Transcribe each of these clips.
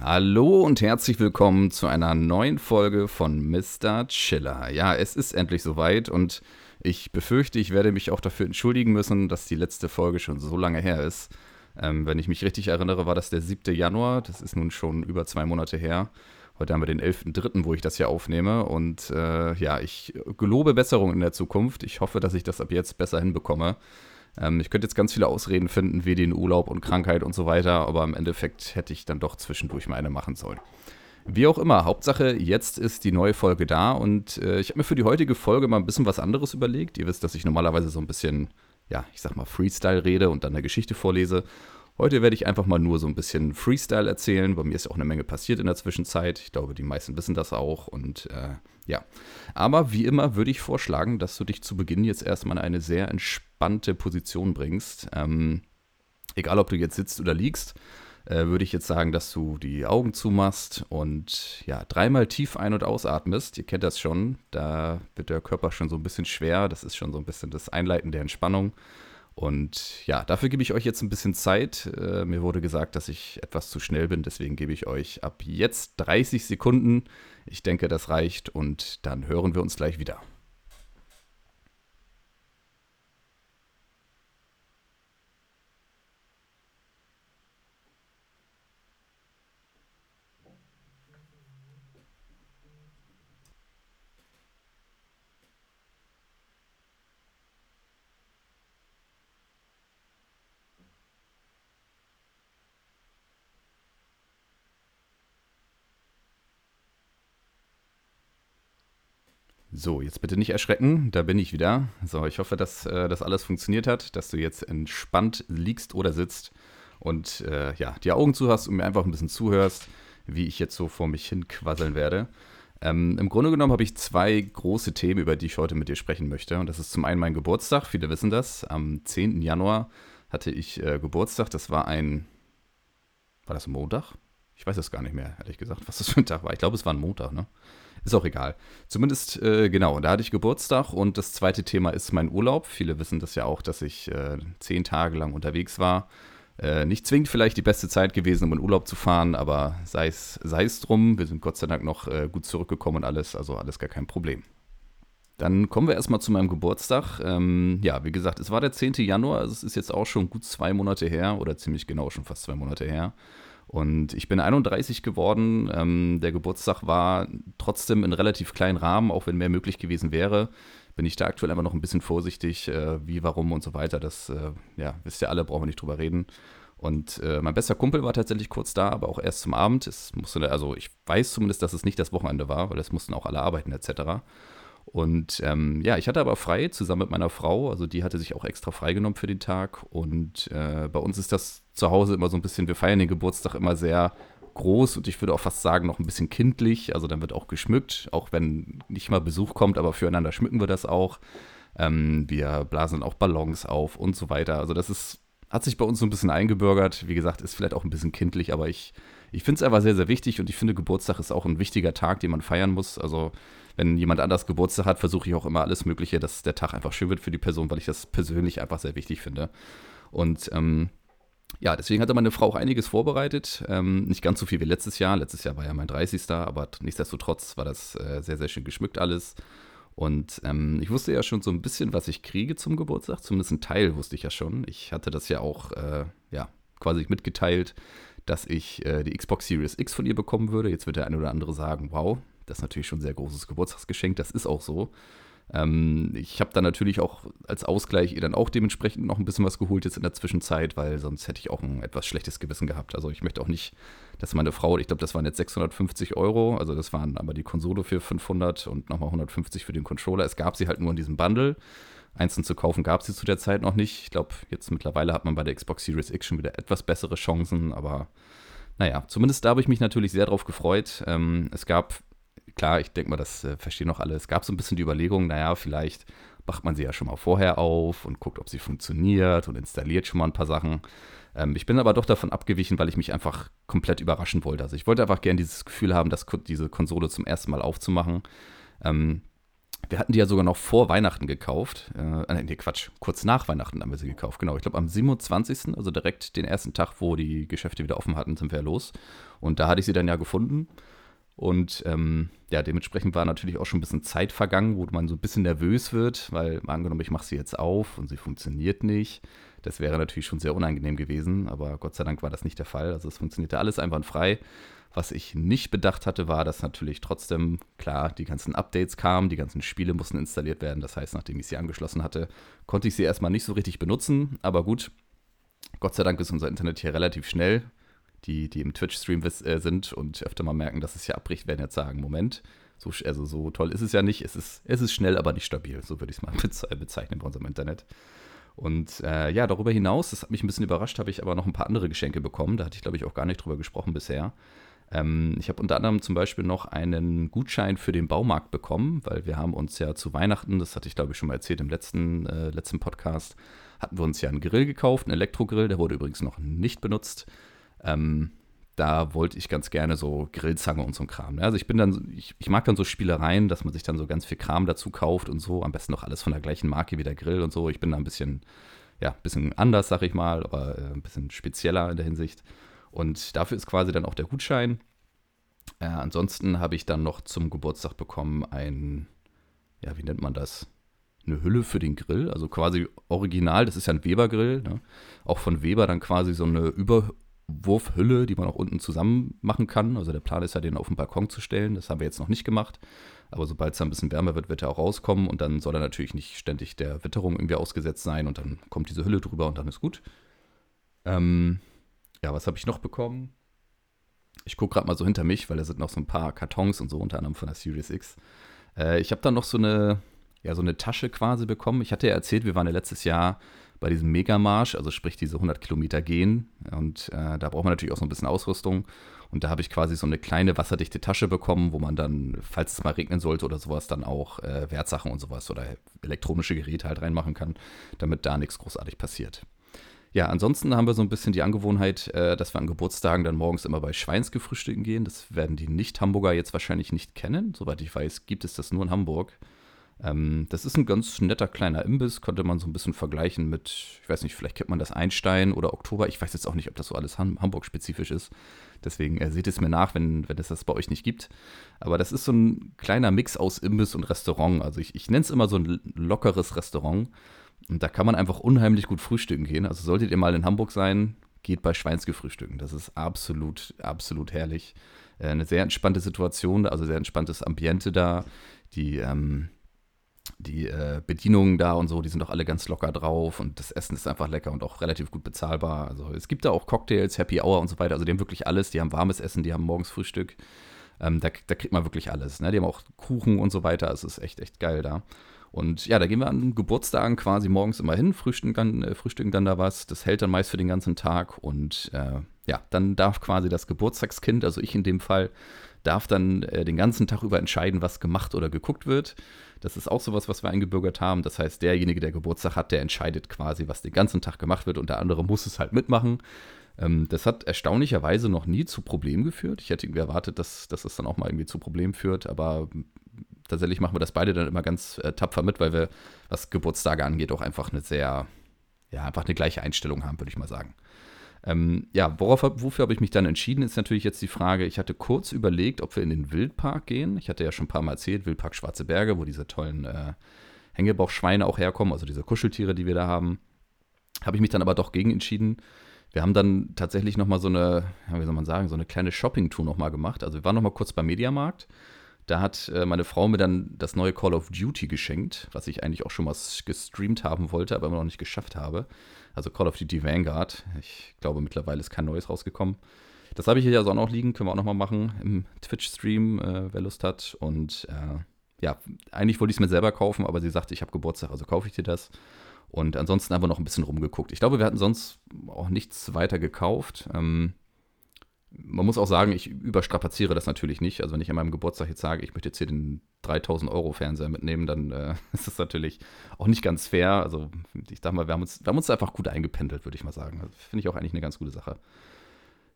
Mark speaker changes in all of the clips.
Speaker 1: Hallo und herzlich willkommen zu einer neuen Folge von Mr. Chiller. Ja, es ist endlich soweit und ich befürchte, ich werde mich auch dafür entschuldigen müssen, dass die letzte Folge schon so lange her ist. Ähm, wenn ich mich richtig erinnere, war das der 7. Januar. Das ist nun schon über zwei Monate her. Heute haben wir den 11.3., wo ich das hier aufnehme. Und äh, ja, ich gelobe Besserung in der Zukunft. Ich hoffe, dass ich das ab jetzt besser hinbekomme. Ähm, ich könnte jetzt ganz viele Ausreden finden, wie den Urlaub und Krankheit und so weiter, aber im Endeffekt hätte ich dann doch zwischendurch mal eine machen sollen. Wie auch immer, Hauptsache, jetzt ist die neue Folge da und äh, ich habe mir für die heutige Folge mal ein bisschen was anderes überlegt. Ihr wisst, dass ich normalerweise so ein bisschen, ja, ich sag mal, Freestyle rede und dann eine Geschichte vorlese. Heute werde ich einfach mal nur so ein bisschen Freestyle erzählen. Bei mir ist ja auch eine Menge passiert in der Zwischenzeit. Ich glaube, die meisten wissen das auch. Und äh, ja. Aber wie immer würde ich vorschlagen, dass du dich zu Beginn jetzt erstmal in eine sehr entspannte Position bringst. Ähm, egal, ob du jetzt sitzt oder liegst, äh, würde ich jetzt sagen, dass du die Augen zumachst und ja, dreimal tief ein- und ausatmest. Ihr kennt das schon. Da wird der Körper schon so ein bisschen schwer. Das ist schon so ein bisschen das Einleiten der Entspannung. Und ja, dafür gebe ich euch jetzt ein bisschen Zeit. Äh, mir wurde gesagt, dass ich etwas zu schnell bin, deswegen gebe ich euch ab jetzt 30 Sekunden. Ich denke, das reicht und dann hören wir uns gleich wieder. So, jetzt bitte nicht erschrecken, da bin ich wieder. So, ich hoffe, dass äh, das alles funktioniert hat, dass du jetzt entspannt liegst oder sitzt und äh, ja, die Augen zu hast und mir einfach ein bisschen zuhörst, wie ich jetzt so vor mich hin quasseln werde. Ähm, Im Grunde genommen habe ich zwei große Themen, über die ich heute mit dir sprechen möchte. Und das ist zum einen mein Geburtstag, viele wissen das. Am 10. Januar hatte ich äh, Geburtstag. Das war ein. War das Montag? Ich weiß es gar nicht mehr, ehrlich gesagt, was das für ein Tag war. Ich glaube, es war ein Montag, ne? Ist auch egal. Zumindest, äh, genau, da hatte ich Geburtstag und das zweite Thema ist mein Urlaub. Viele wissen das ja auch, dass ich äh, zehn Tage lang unterwegs war. Äh, nicht zwingend vielleicht die beste Zeit gewesen, um in Urlaub zu fahren, aber sei es drum. Wir sind Gott sei Dank noch äh, gut zurückgekommen und alles, also alles gar kein Problem. Dann kommen wir erstmal zu meinem Geburtstag. Ähm, ja, wie gesagt, es war der 10. Januar, also es ist jetzt auch schon gut zwei Monate her oder ziemlich genau schon fast zwei Monate her. Und ich bin 31 geworden. Ähm, der Geburtstag war trotzdem in relativ kleinen Rahmen, auch wenn mehr möglich gewesen wäre. Bin ich da aktuell einfach noch ein bisschen vorsichtig, äh, wie, warum und so weiter. Das, äh, ja, wisst ihr alle, brauchen wir nicht drüber reden. Und äh, mein bester Kumpel war tatsächlich kurz da, aber auch erst zum Abend. Es musste, also ich weiß zumindest, dass es nicht das Wochenende war, weil es mussten auch alle arbeiten etc. Und ähm, ja, ich hatte aber frei zusammen mit meiner Frau. Also die hatte sich auch extra freigenommen für den Tag. Und äh, bei uns ist das zu Hause immer so ein bisschen, wir feiern den Geburtstag immer sehr groß und ich würde auch fast sagen, noch ein bisschen kindlich. Also dann wird auch geschmückt, auch wenn nicht mal Besuch kommt, aber füreinander schmücken wir das auch. Ähm, wir blasen auch Ballons auf und so weiter. Also das ist, hat sich bei uns so ein bisschen eingebürgert. Wie gesagt, ist vielleicht auch ein bisschen kindlich, aber ich, ich finde es einfach sehr, sehr wichtig und ich finde, Geburtstag ist auch ein wichtiger Tag, den man feiern muss. Also wenn jemand anders Geburtstag hat, versuche ich auch immer alles Mögliche, dass der Tag einfach schön wird für die Person, weil ich das persönlich einfach sehr wichtig finde. Und ähm, ja, deswegen hatte meine Frau auch einiges vorbereitet. Ähm, nicht ganz so viel wie letztes Jahr. Letztes Jahr war ja mein 30. Aber nichtsdestotrotz war das äh, sehr, sehr schön geschmückt alles. Und ähm, ich wusste ja schon so ein bisschen, was ich kriege zum Geburtstag. Zumindest ein Teil wusste ich ja schon. Ich hatte das ja auch äh, ja, quasi mitgeteilt, dass ich äh, die Xbox Series X von ihr bekommen würde. Jetzt wird der eine oder andere sagen, wow, das ist natürlich schon ein sehr großes Geburtstagsgeschenk, das ist auch so. Ähm, ich habe dann natürlich auch als Ausgleich ihr dann auch dementsprechend noch ein bisschen was geholt jetzt in der Zwischenzeit, weil sonst hätte ich auch ein etwas schlechtes Gewissen gehabt. Also ich möchte auch nicht, dass meine Frau, ich glaube, das waren jetzt 650 Euro, also das waren aber die Konsole für 500 und nochmal 150 für den Controller. Es gab sie halt nur in diesem Bundle. Einzeln zu kaufen gab sie zu der Zeit noch nicht. Ich glaube, jetzt mittlerweile hat man bei der Xbox Series X schon wieder etwas bessere Chancen, aber naja, zumindest da habe ich mich natürlich sehr drauf gefreut. Ähm, es gab klar, ich denke mal, das äh, verstehen auch alle. Es gab so ein bisschen die Überlegung, naja, vielleicht macht man sie ja schon mal vorher auf und guckt, ob sie funktioniert und installiert schon mal ein paar Sachen. Ähm, ich bin aber doch davon abgewichen, weil ich mich einfach komplett überraschen wollte. Also ich wollte einfach gerne dieses Gefühl haben, dass diese Konsole zum ersten Mal aufzumachen. Ähm, wir hatten die ja sogar noch vor Weihnachten gekauft. Äh, nee, Quatsch, kurz nach Weihnachten haben wir sie gekauft. Genau, ich glaube am 27., also direkt den ersten Tag, wo die Geschäfte wieder offen hatten, sind wir los. Und da hatte ich sie dann ja gefunden. Und ähm, ja, dementsprechend war natürlich auch schon ein bisschen Zeit vergangen, wo man so ein bisschen nervös wird, weil angenommen, ich mache sie jetzt auf und sie funktioniert nicht. Das wäre natürlich schon sehr unangenehm gewesen, aber Gott sei Dank war das nicht der Fall. Also es funktionierte alles einwandfrei. Was ich nicht bedacht hatte, war, dass natürlich trotzdem, klar, die ganzen Updates kamen, die ganzen Spiele mussten installiert werden. Das heißt, nachdem ich sie angeschlossen hatte, konnte ich sie erstmal nicht so richtig benutzen. Aber gut, Gott sei Dank ist unser Internet hier relativ schnell. Die, die im Twitch-Stream äh, sind und öfter mal merken, dass es hier abbricht, werden jetzt sagen, Moment, so, also so toll ist es ja nicht. Es ist, es ist schnell, aber nicht stabil. So würde ich es mal bezeichnen bei unserem Internet. Und äh, ja, darüber hinaus, das hat mich ein bisschen überrascht, habe ich aber noch ein paar andere Geschenke bekommen. Da hatte ich, glaube ich, auch gar nicht drüber gesprochen bisher. Ähm, ich habe unter anderem zum Beispiel noch einen Gutschein für den Baumarkt bekommen, weil wir haben uns ja zu Weihnachten, das hatte ich glaube ich schon mal erzählt im letzten, äh, letzten Podcast, hatten wir uns ja einen Grill gekauft, einen Elektrogrill, der wurde übrigens noch nicht benutzt. Ähm, da wollte ich ganz gerne so Grillzange und so ein Kram. Ne? Also ich bin dann, ich, ich, mag dann so Spielereien, dass man sich dann so ganz viel Kram dazu kauft und so. Am besten noch alles von der gleichen Marke wie der Grill und so. Ich bin da ein bisschen, ja, ein bisschen anders, sag ich mal, aber äh, ein bisschen spezieller in der Hinsicht. Und dafür ist quasi dann auch der Gutschein. Äh, ansonsten habe ich dann noch zum Geburtstag bekommen ein, ja, wie nennt man das? Eine Hülle für den Grill, also quasi original, das ist ja ein Weber-Grill, ne? auch von Weber dann quasi so eine Überwurfhülle, die man auch unten zusammen machen kann. Also der Plan ist ja, den auf den Balkon zu stellen, das haben wir jetzt noch nicht gemacht. Aber sobald es ein bisschen wärmer wird, wird er auch rauskommen und dann soll er natürlich nicht ständig der Witterung irgendwie ausgesetzt sein und dann kommt diese Hülle drüber und dann ist gut. Ähm, ja, was habe ich noch bekommen? Ich gucke gerade mal so hinter mich, weil da sind noch so ein paar Kartons und so, unter anderem von der Series X. Äh, ich habe dann noch so eine, ja, so eine Tasche quasi bekommen. Ich hatte ja erzählt, wir waren ja letztes Jahr bei diesem Megamarsch, also sprich diese 100 Kilometer gehen. Und äh, da braucht man natürlich auch so ein bisschen Ausrüstung. Und da habe ich quasi so eine kleine wasserdichte Tasche bekommen, wo man dann, falls es mal regnen sollte oder sowas, dann auch äh, Wertsachen und sowas oder elektronische Geräte halt reinmachen kann, damit da nichts großartig passiert. Ja, ansonsten haben wir so ein bisschen die Angewohnheit, äh, dass wir an Geburtstagen dann morgens immer bei Schweinske frühstücken gehen. Das werden die Nicht-Hamburger jetzt wahrscheinlich nicht kennen. Soweit ich weiß, gibt es das nur in Hamburg. Ähm, das ist ein ganz netter kleiner Imbiss, könnte man so ein bisschen vergleichen mit, ich weiß nicht, vielleicht kennt man das Einstein oder Oktober. Ich weiß jetzt auch nicht, ob das so alles Ham Hamburg-spezifisch ist. Deswegen äh, seht es mir nach, wenn, wenn es das bei euch nicht gibt. Aber das ist so ein kleiner Mix aus Imbiss und Restaurant. Also ich, ich nenne es immer so ein lockeres Restaurant. Und da kann man einfach unheimlich gut frühstücken gehen. Also solltet ihr mal in Hamburg sein, geht bei Schweinske frühstücken. Das ist absolut, absolut herrlich. Äh, eine sehr entspannte Situation, also sehr entspanntes Ambiente da. Die, ähm, die äh, Bedienungen da und so, die sind doch alle ganz locker drauf und das Essen ist einfach lecker und auch relativ gut bezahlbar. Also es gibt da auch Cocktails, Happy Hour und so weiter. Also die haben wirklich alles. Die haben warmes Essen, die haben morgens Frühstück. Ähm, da, da, kriegt man wirklich alles. Ne? Die haben auch Kuchen und so weiter. Es ist echt, echt geil da. Und ja, da gehen wir an Geburtstagen quasi morgens immer hin, frühstücken dann, äh, frühstücken dann da was. Das hält dann meist für den ganzen Tag. Und äh, ja, dann darf quasi das Geburtstagskind, also ich in dem Fall, darf dann äh, den ganzen Tag über entscheiden, was gemacht oder geguckt wird. Das ist auch sowas, was wir eingebürgert haben. Das heißt, derjenige, der Geburtstag hat, der entscheidet quasi, was den ganzen Tag gemacht wird und der andere muss es halt mitmachen. Ähm, das hat erstaunlicherweise noch nie zu Problemen geführt. Ich hätte irgendwie erwartet, dass, dass es dann auch mal irgendwie zu Problemen führt, aber tatsächlich machen wir das beide dann immer ganz äh, tapfer mit, weil wir, was Geburtstage angeht, auch einfach eine sehr, ja, einfach eine gleiche Einstellung haben, würde ich mal sagen. Ähm, ja, worauf, wofür habe ich mich dann entschieden, ist natürlich jetzt die Frage, ich hatte kurz überlegt, ob wir in den Wildpark gehen. Ich hatte ja schon ein paar Mal erzählt, Wildpark Schwarze Berge, wo diese tollen äh, Hängebauchschweine auch herkommen, also diese Kuscheltiere, die wir da haben. Habe ich mich dann aber doch gegen entschieden. Wir haben dann tatsächlich nochmal so eine, wie soll man sagen, so eine kleine Shopping-Tour nochmal gemacht. Also wir waren nochmal kurz beim Mediamarkt da hat äh, meine Frau mir dann das neue Call of Duty geschenkt, was ich eigentlich auch schon mal gestreamt haben wollte, aber immer noch nicht geschafft habe. Also Call of Duty Vanguard. Ich glaube, mittlerweile ist kein neues rausgekommen. Das habe ich hier ja also auch noch liegen, können wir auch noch mal machen im Twitch-Stream, äh, wer Lust hat. Und äh, ja, eigentlich wollte ich es mir selber kaufen, aber sie sagte, ich habe Geburtstag, also kaufe ich dir das. Und ansonsten haben wir noch ein bisschen rumgeguckt. Ich glaube, wir hatten sonst auch nichts weiter gekauft. Ähm, man muss auch sagen, ich überstrapaziere das natürlich nicht. Also wenn ich an meinem Geburtstag jetzt sage, ich möchte jetzt hier den 3000 Euro Fernseher mitnehmen, dann äh, ist das natürlich auch nicht ganz fair. Also ich sag mal, wir haben uns, wir haben uns einfach gut eingependelt, würde ich mal sagen. Also, Finde ich auch eigentlich eine ganz gute Sache.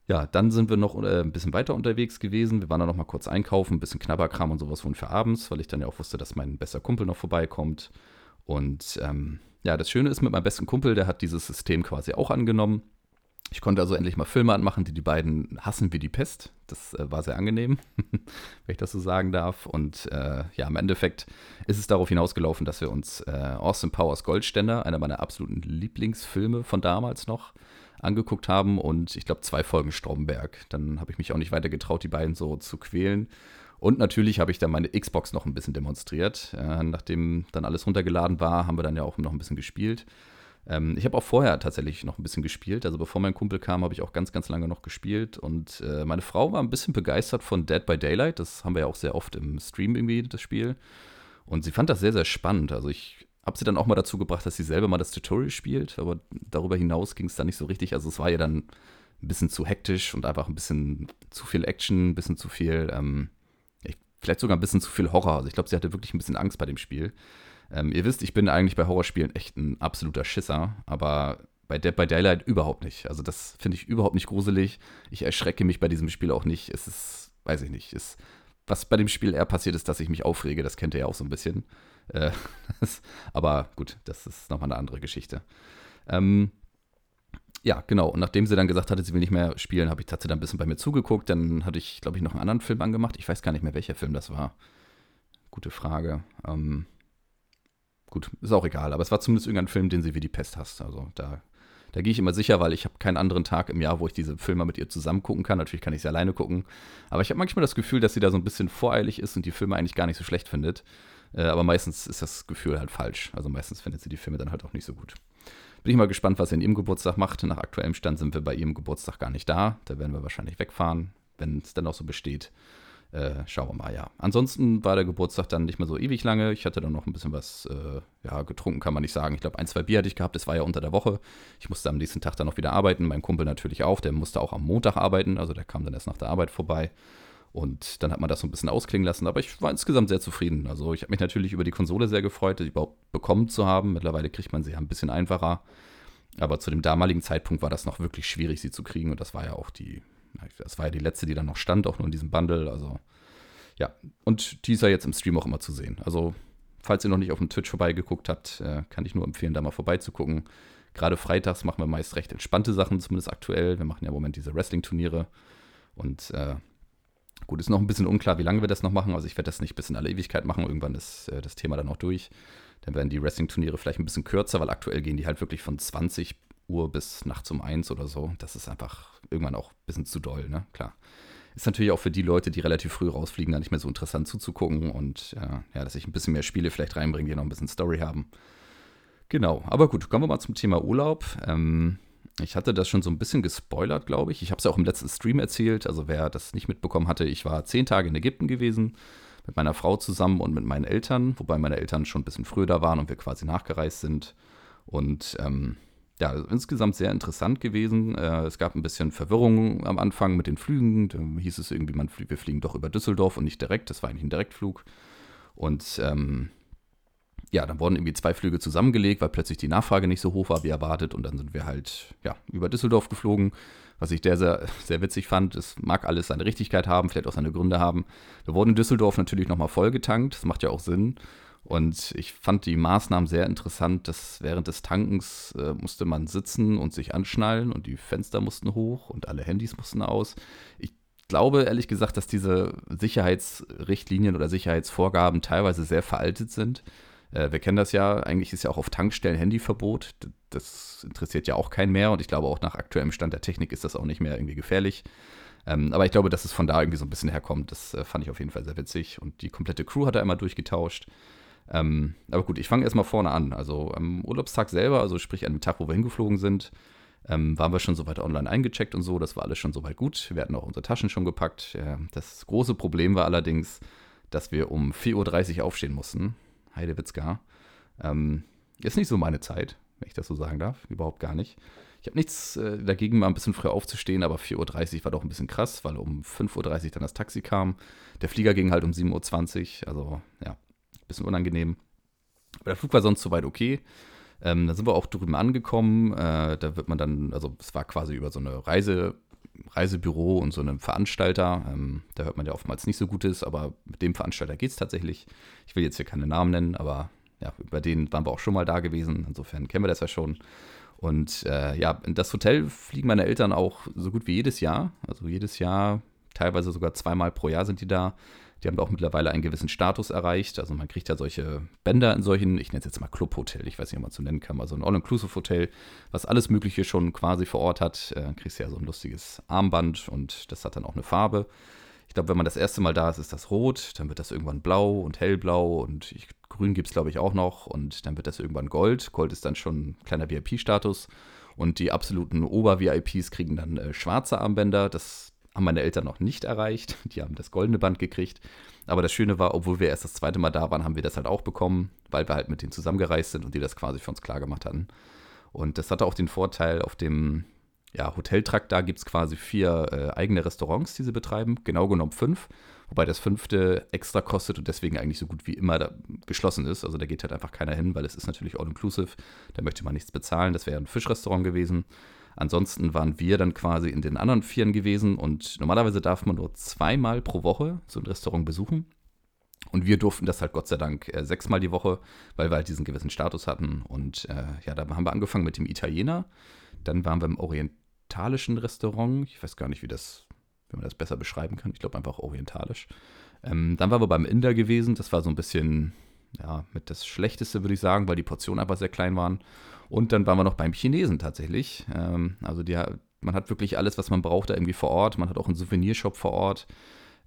Speaker 1: Ja, dann sind wir noch äh, ein bisschen weiter unterwegs gewesen. Wir waren dann noch mal kurz einkaufen, ein bisschen Knabberkram und sowas wurden für abends, weil ich dann ja auch wusste, dass mein bester Kumpel noch vorbeikommt. Und ähm, ja, das Schöne ist mit meinem besten Kumpel, der hat dieses System quasi auch angenommen. Ich konnte also endlich mal Filme anmachen, die die beiden hassen wie die Pest. Das äh, war sehr angenehm, wenn ich das so sagen darf. Und äh, ja, im Endeffekt ist es darauf hinausgelaufen, dass wir uns äh, Austin Powers Goldständer, einer meiner absoluten Lieblingsfilme von damals noch, angeguckt haben. Und ich glaube, zwei Folgen Stromberg. Dann habe ich mich auch nicht weiter getraut, die beiden so zu quälen. Und natürlich habe ich dann meine Xbox noch ein bisschen demonstriert. Äh, nachdem dann alles runtergeladen war, haben wir dann ja auch noch ein bisschen gespielt. Ähm, ich habe auch vorher tatsächlich noch ein bisschen gespielt. Also bevor mein Kumpel kam, habe ich auch ganz, ganz lange noch gespielt. Und äh, meine Frau war ein bisschen begeistert von Dead by Daylight. Das haben wir ja auch sehr oft im Stream irgendwie, das Spiel. Und sie fand das sehr, sehr spannend. Also ich habe sie dann auch mal dazu gebracht, dass sie selber mal das Tutorial spielt. Aber darüber hinaus ging es dann nicht so richtig. Also es war ja dann ein bisschen zu hektisch und einfach ein bisschen zu viel Action, ein bisschen zu viel, ähm, vielleicht sogar ein bisschen zu viel Horror. Also ich glaube, sie hatte wirklich ein bisschen Angst bei dem Spiel. Ähm, ihr wisst, ich bin eigentlich bei Horrorspielen echt ein absoluter Schisser, aber bei Dead by Daylight überhaupt nicht. Also das finde ich überhaupt nicht gruselig. Ich erschrecke mich bei diesem Spiel auch nicht. Es ist, weiß ich nicht, ist, was bei dem Spiel eher passiert ist, dass ich mich aufrege. Das kennt ihr ja auch so ein bisschen. Äh, aber gut, das ist nochmal eine andere Geschichte. Ähm, ja, genau. Und nachdem sie dann gesagt hatte, sie will nicht mehr spielen, habe ich, sie dann ein bisschen bei mir zugeguckt. Dann hatte ich, glaube ich, noch einen anderen Film angemacht. Ich weiß gar nicht mehr, welcher Film das war. Gute Frage. Ähm, Gut, ist auch egal, aber es war zumindest irgendein Film, den sie wie die Pest hasst. Also da, da gehe ich immer sicher, weil ich habe keinen anderen Tag im Jahr, wo ich diese Filme mit ihr zusammen gucken kann. Natürlich kann ich sie alleine gucken. Aber ich habe manchmal das Gefühl, dass sie da so ein bisschen voreilig ist und die Filme eigentlich gar nicht so schlecht findet. Äh, aber meistens ist das Gefühl halt falsch. Also meistens findet sie die Filme dann halt auch nicht so gut. Bin ich mal gespannt, was sie in ihrem Geburtstag macht. Nach aktuellem Stand sind wir bei ihrem Geburtstag gar nicht da. Da werden wir wahrscheinlich wegfahren, wenn es dann auch so besteht. Äh, schauen wir mal, ja. Ansonsten war der Geburtstag dann nicht mehr so ewig lange. Ich hatte dann noch ein bisschen was äh, ja, getrunken, kann man nicht sagen. Ich glaube, ein, zwei Bier hatte ich gehabt. Das war ja unter der Woche. Ich musste am nächsten Tag dann noch wieder arbeiten. Mein Kumpel natürlich auch. Der musste auch am Montag arbeiten. Also der kam dann erst nach der Arbeit vorbei. Und dann hat man das so ein bisschen ausklingen lassen. Aber ich war insgesamt sehr zufrieden. Also ich habe mich natürlich über die Konsole sehr gefreut, die überhaupt bekommen zu haben. Mittlerweile kriegt man sie ja ein bisschen einfacher. Aber zu dem damaligen Zeitpunkt war das noch wirklich schwierig, sie zu kriegen. Und das war ja auch die das war ja die letzte, die dann noch stand, auch nur in diesem Bundle. Also ja, und die ist ja jetzt im Stream auch immer zu sehen. Also falls ihr noch nicht auf dem Twitch vorbeigeguckt habt, äh, kann ich nur empfehlen, da mal vorbeizugucken. Gerade freitags machen wir meist recht entspannte Sachen, zumindest aktuell. Wir machen ja im Moment diese Wrestling-Turniere. Und äh, gut, ist noch ein bisschen unklar, wie lange wir das noch machen. Also ich werde das nicht bis in alle Ewigkeit machen. Irgendwann ist äh, das Thema dann auch durch. Dann werden die Wrestling-Turniere vielleicht ein bisschen kürzer, weil aktuell gehen die halt wirklich von 20 Uhr bis nachts um eins oder so. Das ist einfach irgendwann auch ein bisschen zu doll, ne? Klar. Ist natürlich auch für die Leute, die relativ früh rausfliegen, dann nicht mehr so interessant zuzugucken und äh, ja, dass ich ein bisschen mehr Spiele vielleicht reinbringe, die noch ein bisschen Story haben. Genau, aber gut, kommen wir mal zum Thema Urlaub. Ähm, ich hatte das schon so ein bisschen gespoilert, glaube ich. Ich habe es ja auch im letzten Stream erzählt. Also wer das nicht mitbekommen hatte, ich war zehn Tage in Ägypten gewesen, mit meiner Frau zusammen und mit meinen Eltern, wobei meine Eltern schon ein bisschen früher da waren und wir quasi nachgereist sind. Und ähm, ja, insgesamt sehr interessant gewesen. Äh, es gab ein bisschen Verwirrung am Anfang mit den Flügen. Da hieß es irgendwie, man, wir fliegen doch über Düsseldorf und nicht direkt. Das war eigentlich ein Direktflug. Und ähm, ja, dann wurden irgendwie zwei Flüge zusammengelegt, weil plötzlich die Nachfrage nicht so hoch war wie erwartet. Und dann sind wir halt ja, über Düsseldorf geflogen, was ich sehr, sehr, sehr witzig fand. Es mag alles seine Richtigkeit haben, vielleicht auch seine Gründe haben. Wir wurden in Düsseldorf natürlich nochmal vollgetankt. Das macht ja auch Sinn. Und ich fand die Maßnahmen sehr interessant, dass während des Tankens äh, musste man sitzen und sich anschnallen und die Fenster mussten hoch und alle Handys mussten aus. Ich glaube ehrlich gesagt, dass diese Sicherheitsrichtlinien oder Sicherheitsvorgaben teilweise sehr veraltet sind. Äh, wir kennen das ja, eigentlich ist ja auch auf Tankstellen Handyverbot. Das interessiert ja auch keinen mehr und ich glaube auch nach aktuellem Stand der Technik ist das auch nicht mehr irgendwie gefährlich. Ähm, aber ich glaube, dass es von da irgendwie so ein bisschen herkommt. Das äh, fand ich auf jeden Fall sehr witzig. Und die komplette Crew hat er einmal durchgetauscht. Ähm, aber gut, ich fange erstmal vorne an. Also am Urlaubstag selber, also sprich an dem Tag, wo wir hingeflogen sind, ähm, waren wir schon soweit online eingecheckt und so. Das war alles schon soweit gut. Wir hatten auch unsere Taschen schon gepackt. Ja, das große Problem war allerdings, dass wir um 4.30 Uhr aufstehen mussten. Heidewitzka. Ähm, ist nicht so meine Zeit, wenn ich das so sagen darf. Überhaupt gar nicht. Ich habe nichts äh, dagegen, mal ein bisschen früher aufzustehen, aber 4.30 Uhr war doch ein bisschen krass, weil um 5.30 Uhr dann das Taxi kam. Der Flieger ging halt um 7.20 Uhr. Also, ja, bisschen unangenehm. Aber der Flug war sonst soweit okay. Ähm, da sind wir auch drüben angekommen. Äh, da wird man dann, also es war quasi über so eine Reise, Reisebüro und so einem Veranstalter. Ähm, da hört man ja oftmals nicht so Gutes, aber mit dem Veranstalter geht es tatsächlich. Ich will jetzt hier keine Namen nennen, aber ja, über den waren wir auch schon mal da gewesen. Insofern kennen wir das ja schon. Und äh, ja, in das Hotel fliegen meine Eltern auch so gut wie jedes Jahr. Also jedes Jahr, teilweise sogar zweimal pro Jahr sind die da. Die haben auch mittlerweile einen gewissen Status erreicht. Also man kriegt ja solche Bänder in solchen, ich nenne es jetzt mal Clubhotel, ich weiß nicht, ob man es so nennen kann, also ein All-Inclusive-Hotel, was alles Mögliche schon quasi vor Ort hat. Äh, kriegst ja so ein lustiges Armband und das hat dann auch eine Farbe. Ich glaube, wenn man das erste Mal da ist, ist das rot, dann wird das irgendwann blau und hellblau und ich, grün gibt es, glaube ich, auch noch und dann wird das irgendwann Gold. Gold ist dann schon ein kleiner VIP-Status und die absoluten Ober-VIPs kriegen dann äh, schwarze Armbänder. Das haben meine Eltern noch nicht erreicht. Die haben das goldene Band gekriegt. Aber das Schöne war, obwohl wir erst das zweite Mal da waren, haben wir das halt auch bekommen, weil wir halt mit denen zusammengereist sind und die das quasi für uns klar gemacht hatten. Und das hatte auch den Vorteil, auf dem ja, Hoteltrakt da gibt es quasi vier äh, eigene Restaurants, die sie betreiben, genau genommen fünf, wobei das fünfte extra kostet und deswegen eigentlich so gut wie immer geschlossen ist. Also da geht halt einfach keiner hin, weil es ist natürlich all-inclusive, da möchte man nichts bezahlen, das wäre ein Fischrestaurant gewesen. Ansonsten waren wir dann quasi in den anderen Vieren gewesen und normalerweise darf man nur zweimal pro Woche so ein Restaurant besuchen. Und wir durften das halt Gott sei Dank äh, sechsmal die Woche, weil wir halt diesen gewissen Status hatten. Und äh, ja, da haben wir angefangen mit dem Italiener. Dann waren wir im orientalischen Restaurant. Ich weiß gar nicht, wie das, wie man das besser beschreiben kann. Ich glaube einfach orientalisch. Ähm, dann waren wir beim Inder gewesen. Das war so ein bisschen, ja, mit das Schlechteste, würde ich sagen, weil die Portionen einfach sehr klein waren. Und dann waren wir noch beim Chinesen tatsächlich. Ähm, also die, man hat wirklich alles, was man braucht, da irgendwie vor Ort. Man hat auch einen Souvenirshop vor Ort.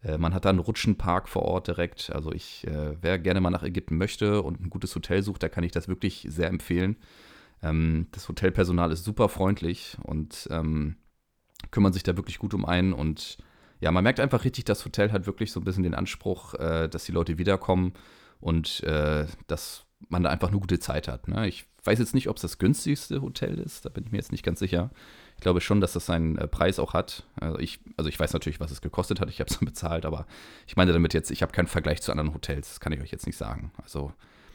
Speaker 1: Äh, man hat da einen Rutschenpark vor Ort direkt. Also ich, äh, wer gerne mal nach Ägypten möchte und ein gutes Hotel sucht, da kann ich das wirklich sehr empfehlen. Ähm, das Hotelpersonal ist super freundlich und ähm, kümmern sich da wirklich gut um einen. Und ja, man merkt einfach richtig, das Hotel hat wirklich so ein bisschen den Anspruch, äh, dass die Leute wiederkommen und äh, dass man da einfach eine gute Zeit hat. Ne? Ich weiß jetzt nicht, ob es das günstigste Hotel ist, da bin ich mir jetzt nicht ganz sicher. Ich glaube schon, dass das seinen äh, Preis auch hat. Also ich, also ich weiß natürlich, was es gekostet hat, ich habe es bezahlt, aber ich meine damit jetzt, ich habe keinen Vergleich zu anderen Hotels, das kann ich euch jetzt nicht sagen. Also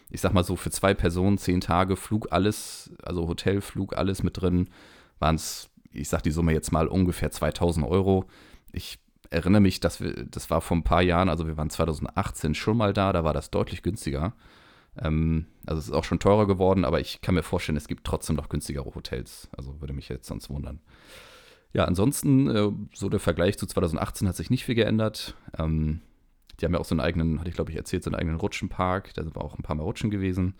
Speaker 1: ich sag mal so, für zwei Personen, zehn Tage, Flug, alles, also Hotel, Flug, alles mit drin, waren es, ich sag die Summe jetzt mal ungefähr 2000 Euro. Ich erinnere mich, dass wir, das war vor ein paar Jahren, also wir waren 2018 schon mal da, da war das deutlich günstiger. Ähm, also es ist auch schon teurer geworden, aber ich kann mir vorstellen, es gibt trotzdem noch günstigere Hotels. Also würde mich jetzt sonst wundern. Ja, ansonsten, äh, so der Vergleich zu 2018 hat sich nicht viel geändert. Ähm, die haben ja auch so einen eigenen, hatte ich glaube ich erzählt, so einen eigenen Rutschenpark. Da sind wir auch ein paar Mal rutschen gewesen.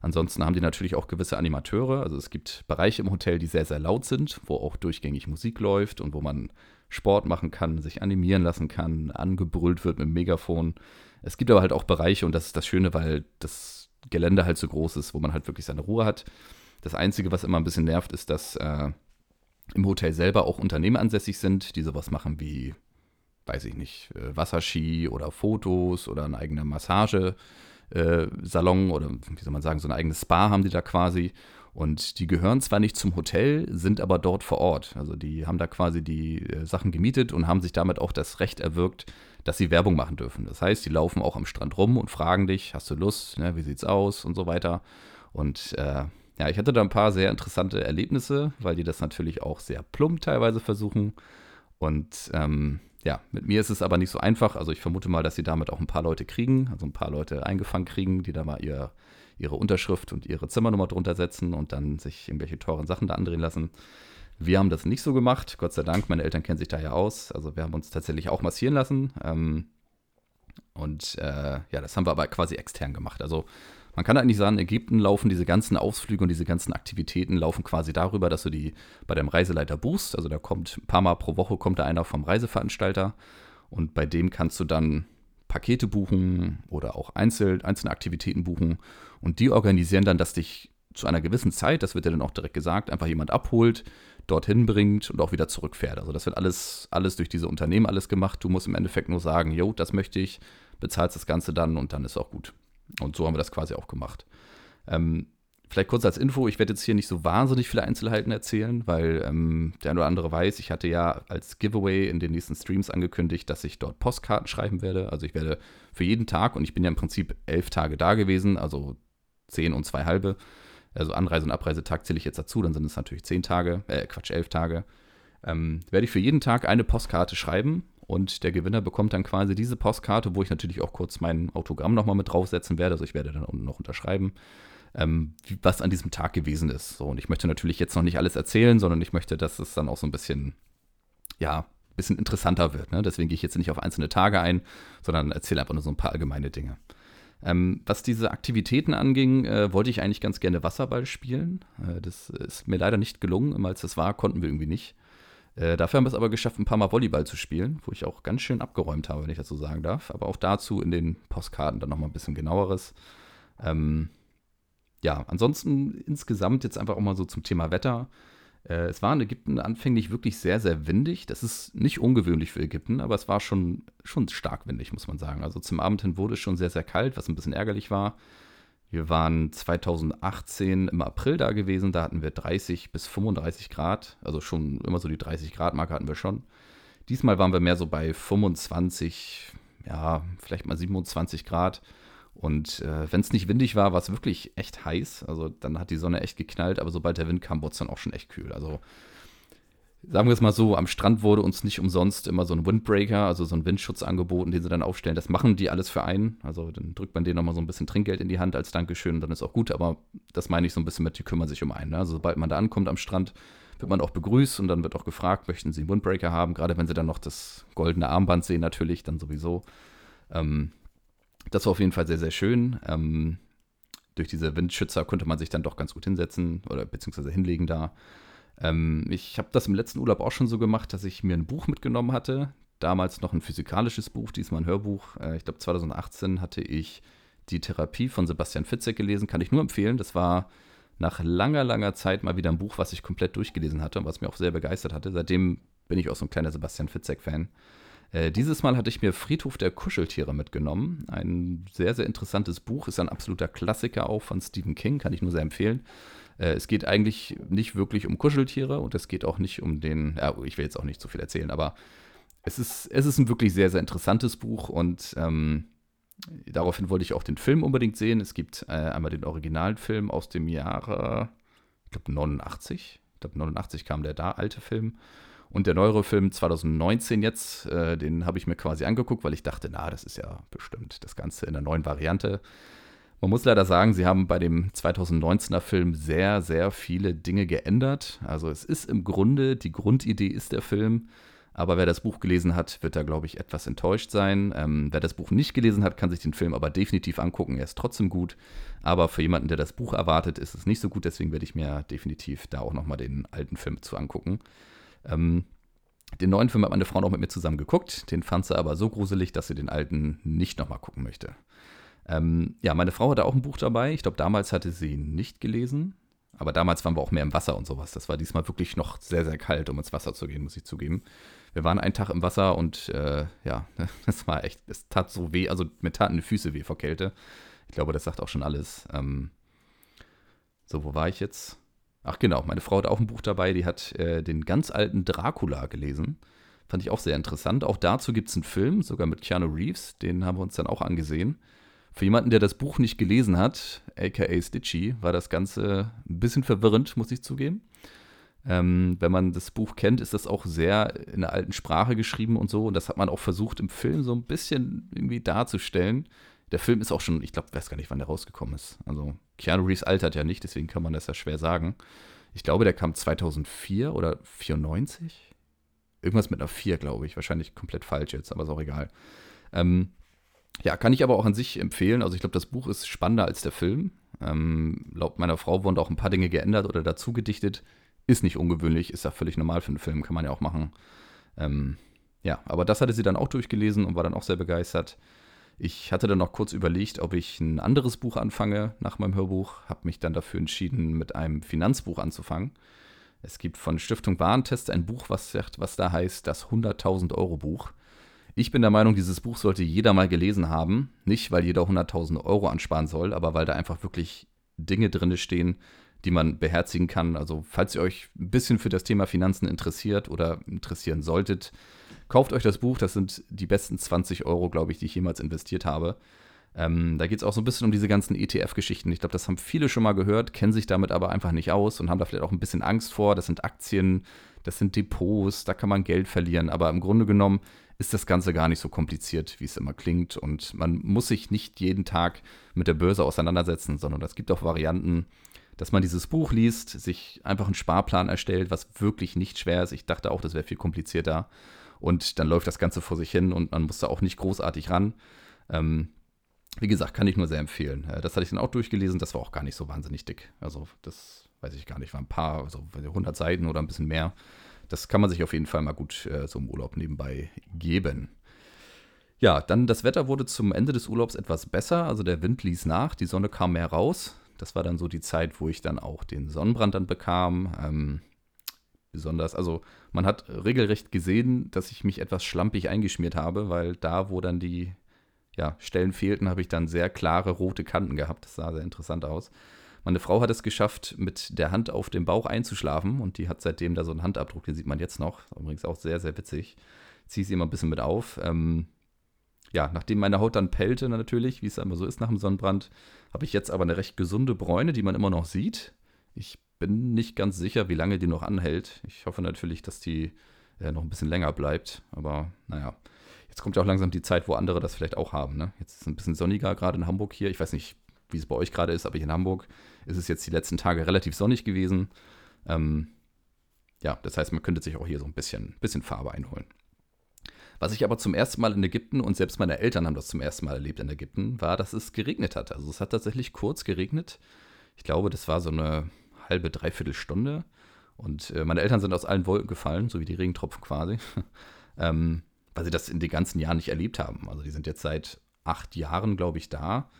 Speaker 1: Ansonsten haben die natürlich auch gewisse Animateure. Also es gibt Bereiche im Hotel, die sehr, sehr laut sind, wo auch durchgängig Musik läuft und wo man Sport machen kann, sich animieren lassen kann, angebrüllt wird mit dem Megafon. Es gibt aber halt auch Bereiche, und das ist das Schöne, weil das Gelände halt so groß ist, wo man halt wirklich seine Ruhe hat. Das Einzige, was immer ein bisschen nervt, ist, dass äh, im Hotel selber auch Unternehmen ansässig sind, die sowas machen wie, weiß ich nicht, äh, Wasserski oder Fotos oder eine eigene Massagesalon äh, oder wie soll man sagen, so ein eigenes Spa haben die da quasi. Und die gehören zwar nicht zum Hotel, sind aber dort vor Ort. Also die haben da quasi die äh, Sachen gemietet und haben sich damit auch das Recht erwirkt, dass sie Werbung machen dürfen. Das heißt, die laufen auch am Strand rum und fragen dich, hast du Lust, ne, wie sieht's aus und so weiter. Und äh, ja, ich hatte da ein paar sehr interessante Erlebnisse, weil die das natürlich auch sehr plump teilweise versuchen. Und ähm, ja, mit mir ist es aber nicht so einfach. Also ich vermute mal, dass sie damit auch ein paar Leute kriegen, also ein paar Leute eingefangen kriegen, die da mal ihr ihre Unterschrift und ihre Zimmernummer drunter setzen und dann sich irgendwelche teuren Sachen da andrehen lassen. Wir haben das nicht so gemacht, Gott sei Dank. Meine Eltern kennen sich da ja aus. Also wir haben uns tatsächlich auch massieren lassen. Ähm, und äh, ja, das haben wir aber quasi extern gemacht. Also man kann eigentlich sagen, in Ägypten laufen diese ganzen Ausflüge und diese ganzen Aktivitäten laufen quasi darüber, dass du die bei deinem Reiseleiter buchst. Also da kommt ein paar Mal pro Woche kommt da einer vom Reiseveranstalter und bei dem kannst du dann Pakete buchen oder auch einzelne, Aktivitäten buchen. Und die organisieren dann, dass dich zu einer gewissen Zeit, das wird dir dann auch direkt gesagt, einfach jemand abholt, dorthin bringt und auch wieder zurückfährt. Also das wird alles, alles durch diese Unternehmen alles gemacht. Du musst im Endeffekt nur sagen, jo, das möchte ich, bezahlst das Ganze dann und dann ist auch gut. Und so haben wir das quasi auch gemacht. Ähm, Vielleicht kurz als Info, ich werde jetzt hier nicht so wahnsinnig viele Einzelheiten erzählen, weil ähm, der eine oder andere weiß, ich hatte ja als Giveaway in den nächsten Streams angekündigt, dass ich dort Postkarten schreiben werde. Also ich werde für jeden Tag, und ich bin ja im Prinzip elf Tage da gewesen, also zehn und zwei halbe, also Anreise- und Abreisetag zähle ich jetzt dazu, dann sind es natürlich zehn Tage, äh, Quatsch, elf Tage. ähm, werde ich für jeden Tag eine Postkarte schreiben und der Gewinner bekommt dann quasi diese Postkarte, wo ich natürlich auch kurz mein Autogramm nochmal mit draufsetzen werde. Also ich werde dann unten noch unterschreiben, ähm, was an diesem Tag gewesen ist. So, und ich möchte natürlich jetzt noch nicht alles erzählen, sondern ich möchte, dass es dann auch so ein bisschen, ja, ein bisschen interessanter wird. Ne? Deswegen gehe ich jetzt nicht auf einzelne Tage ein, sondern erzähle einfach nur so ein paar allgemeine Dinge. Ähm, was diese Aktivitäten anging, äh, wollte ich eigentlich ganz gerne Wasserball spielen. Äh, das ist mir leider nicht gelungen. Immer als das war, konnten wir irgendwie nicht. Äh, dafür haben wir es aber geschafft, ein paar Mal Volleyball zu spielen, wo ich auch ganz schön abgeräumt habe, wenn ich das so sagen darf. Aber auch dazu in den Postkarten dann nochmal ein bisschen genaueres. Ähm, ja, ansonsten insgesamt jetzt einfach auch mal so zum Thema Wetter. Äh, es war in Ägypten anfänglich wirklich sehr, sehr windig. Das ist nicht ungewöhnlich für Ägypten, aber es war schon, schon stark windig, muss man sagen. Also zum Abend hin wurde es schon sehr, sehr kalt, was ein bisschen ärgerlich war. Wir waren 2018 im April da gewesen, da hatten wir 30 bis 35 Grad, also schon immer so die 30 Grad Marke hatten wir schon. Diesmal waren wir mehr so bei 25, ja, vielleicht mal 27 Grad. Und äh, wenn es nicht windig war, war es wirklich echt heiß. Also dann hat die Sonne echt geknallt, aber sobald der Wind kam, wurde es dann auch schon echt kühl. Also sagen wir es mal so, am Strand wurde uns nicht umsonst immer so ein Windbreaker, also so ein Windschutz angeboten, den sie dann aufstellen. Das machen die alles für einen. Also dann drückt man denen nochmal so ein bisschen Trinkgeld in die Hand als Dankeschön und dann ist auch gut. Aber das meine ich so ein bisschen mit, die kümmern sich um einen. Ne? Also sobald man da ankommt am Strand, wird man auch begrüßt und dann wird auch gefragt, möchten Sie einen Windbreaker haben? Gerade wenn sie dann noch das goldene Armband sehen, natürlich, dann sowieso. Ähm, das war auf jeden Fall sehr, sehr schön. Ähm, durch diese Windschützer konnte man sich dann doch ganz gut hinsetzen oder beziehungsweise hinlegen da. Ähm, ich habe das im letzten Urlaub auch schon so gemacht, dass ich mir ein Buch mitgenommen hatte. Damals noch ein physikalisches Buch, diesmal ein Hörbuch. Äh, ich glaube, 2018 hatte ich die Therapie von Sebastian Fitzek gelesen. Kann ich nur empfehlen. Das war nach langer, langer Zeit mal wieder ein Buch, was ich komplett durchgelesen hatte und was mir auch sehr begeistert hatte. Seitdem bin ich auch so ein kleiner Sebastian Fitzek-Fan. Äh, dieses Mal hatte ich mir Friedhof der Kuscheltiere mitgenommen. Ein sehr, sehr interessantes Buch, ist ein absoluter Klassiker auch von Stephen King, kann ich nur sehr empfehlen. Äh, es geht eigentlich nicht wirklich um Kuscheltiere und es geht auch nicht um den, ja, ich will jetzt auch nicht zu viel erzählen, aber es ist, es ist ein wirklich sehr, sehr interessantes Buch und ähm, daraufhin wollte ich auch den Film unbedingt sehen. Es gibt äh, einmal den Originalfilm aus dem Jahre, ich glaube 89. Ich glaube 89 kam der da, alte Film. Und der neuere Film 2019 jetzt, äh, den habe ich mir quasi angeguckt, weil ich dachte, na, das ist ja bestimmt das Ganze in der neuen Variante. Man muss leider sagen, sie haben bei dem 2019er Film sehr, sehr viele Dinge geändert. Also es ist im Grunde, die Grundidee ist der Film, aber wer das Buch gelesen hat, wird da, glaube ich, etwas enttäuscht sein. Ähm, wer das Buch nicht gelesen hat, kann sich den Film aber definitiv angucken. Er ist trotzdem gut. Aber für jemanden, der das Buch erwartet, ist es nicht so gut. Deswegen werde ich mir definitiv da auch nochmal den alten Film zu angucken. Ähm, den neuen Film hat meine Frau noch mit mir zusammen geguckt. Den fand sie aber so gruselig, dass sie den alten nicht nochmal gucken möchte. Ähm, ja, meine Frau hatte auch ein Buch dabei. Ich glaube, damals hatte sie ihn nicht gelesen. Aber damals waren wir auch mehr im Wasser und sowas. Das war diesmal wirklich noch sehr, sehr kalt, um ins Wasser zu gehen, muss ich zugeben. Wir waren einen Tag im Wasser und äh, ja, das war echt, es tat so weh, also mir taten die Füße weh vor Kälte. Ich glaube, das sagt auch schon alles. Ähm, so, wo war ich jetzt? Ach genau, meine Frau hat auch ein Buch dabei, die hat äh, den ganz alten Dracula gelesen. Fand ich auch sehr interessant. Auch dazu gibt es einen Film, sogar mit Keanu Reeves, den haben wir uns dann auch angesehen. Für jemanden, der das Buch nicht gelesen hat, aka Stitchy, war das Ganze ein bisschen verwirrend, muss ich zugeben. Ähm, wenn man das Buch kennt, ist das auch sehr in der alten Sprache geschrieben und so. Und das hat man auch versucht im Film so ein bisschen irgendwie darzustellen. Der Film ist auch schon, ich glaube, weiß gar nicht, wann der rausgekommen ist. Also Keanu Reeves altert ja nicht, deswegen kann man das ja schwer sagen. Ich glaube, der kam 2004 oder 94. Irgendwas mit einer 4, glaube ich. Wahrscheinlich komplett falsch jetzt, aber ist auch egal. Ähm, ja, kann ich aber auch an sich empfehlen. Also ich glaube, das Buch ist spannender als der Film. Ähm, laut meiner Frau wurden auch ein paar Dinge geändert oder dazu gedichtet. Ist nicht ungewöhnlich, ist ja völlig normal für einen Film, kann man ja auch machen. Ähm, ja, aber das hatte sie dann auch durchgelesen und war dann auch sehr begeistert. Ich hatte dann noch kurz überlegt, ob ich ein anderes Buch anfange nach meinem Hörbuch, habe mich dann dafür entschieden, mit einem Finanzbuch anzufangen. Es gibt von Stiftung Warentest ein Buch, was, was da heißt das 100.000 Euro Buch. Ich bin der Meinung, dieses Buch sollte jeder mal gelesen haben. Nicht, weil jeder 100.000 Euro ansparen soll, aber weil da einfach wirklich Dinge drin stehen, die man beherzigen kann. Also, falls ihr euch ein bisschen für das Thema Finanzen interessiert oder interessieren solltet, kauft euch das Buch. Das sind die besten 20 Euro, glaube ich, die ich jemals investiert habe. Ähm, da geht es auch so ein bisschen um diese ganzen ETF-Geschichten. Ich glaube, das haben viele schon mal gehört, kennen sich damit aber einfach nicht aus und haben da vielleicht auch ein bisschen Angst vor. Das sind Aktien, das sind Depots, da kann man Geld verlieren. Aber im Grunde genommen ist das Ganze gar nicht so kompliziert, wie es immer klingt. Und man muss sich nicht jeden Tag mit der Börse auseinandersetzen, sondern es gibt auch Varianten, dass man dieses Buch liest, sich einfach einen Sparplan erstellt, was wirklich nicht schwer ist. Ich dachte auch, das wäre viel komplizierter. Und dann läuft das Ganze vor sich hin und man muss da auch nicht großartig ran. Ähm, wie gesagt, kann ich nur sehr empfehlen. Äh, das hatte ich dann auch durchgelesen, das war auch gar nicht so wahnsinnig dick. Also, das weiß ich gar nicht, war ein paar, also 100 Seiten oder ein bisschen mehr. Das kann man sich auf jeden Fall mal gut äh, so im Urlaub nebenbei geben. Ja, dann das Wetter wurde zum Ende des Urlaubs etwas besser, also der Wind ließ nach, die Sonne kam mehr raus. Das war dann so die Zeit, wo ich dann auch den Sonnenbrand dann bekam. Ähm, besonders, also man hat regelrecht gesehen, dass ich mich etwas schlampig eingeschmiert habe, weil da, wo dann die ja, Stellen fehlten, habe ich dann sehr klare rote Kanten gehabt. Das sah sehr interessant aus. Meine Frau hat es geschafft, mit der Hand auf dem Bauch einzuschlafen und die hat seitdem da so einen Handabdruck, den sieht man jetzt noch. Übrigens auch sehr, sehr witzig. Ziehe sie immer ein bisschen mit auf. Ähm, ja, nachdem meine Haut dann pellte natürlich, wie es immer so ist nach dem Sonnenbrand, habe ich jetzt aber eine recht gesunde Bräune, die man immer noch sieht. Ich bin nicht ganz sicher, wie lange die noch anhält. Ich hoffe natürlich, dass die äh, noch ein bisschen länger bleibt. Aber naja, Jetzt kommt ja auch langsam die Zeit, wo andere das vielleicht auch haben. Ne? Jetzt ist es ein bisschen sonniger, gerade in Hamburg hier. Ich weiß nicht, wie es bei euch gerade ist, aber hier in Hamburg ist es jetzt die letzten Tage relativ sonnig gewesen. Ähm, ja, das heißt, man könnte sich auch hier so ein bisschen, bisschen Farbe einholen. Was ich aber zum ersten Mal in Ägypten und selbst meine Eltern haben das zum ersten Mal erlebt in Ägypten, war, dass es geregnet hat. Also es hat tatsächlich kurz geregnet. Ich glaube, das war so eine halbe, dreiviertel Stunde. Und äh, meine Eltern sind aus allen Wolken gefallen, so wie die Regentropfen quasi. ähm, weil sie das in den ganzen Jahren nicht erlebt haben. Also die sind jetzt seit acht Jahren, glaube ich, da.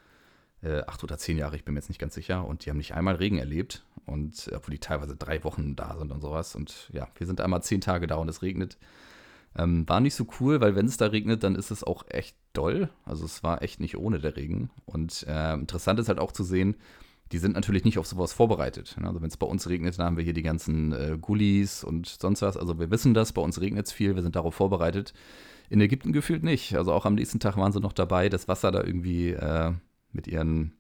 Speaker 1: Äh, acht oder zehn Jahre, ich bin mir jetzt nicht ganz sicher. Und die haben nicht einmal Regen erlebt. Und obwohl die teilweise drei Wochen da sind und sowas. Und ja, wir sind einmal zehn Tage da und es regnet. Ähm, war nicht so cool, weil wenn es da regnet, dann ist es auch echt doll. Also es war echt nicht ohne der Regen. Und äh, interessant ist halt auch zu sehen, die sind natürlich nicht auf sowas vorbereitet. Ne? Also wenn es bei uns regnet, dann haben wir hier die ganzen äh, Gullis und sonst was. Also wir wissen das, bei uns regnet es viel, wir sind darauf vorbereitet. In Ägypten gefühlt nicht. Also auch am nächsten Tag waren sie noch dabei, das Wasser da irgendwie äh, mit ihren,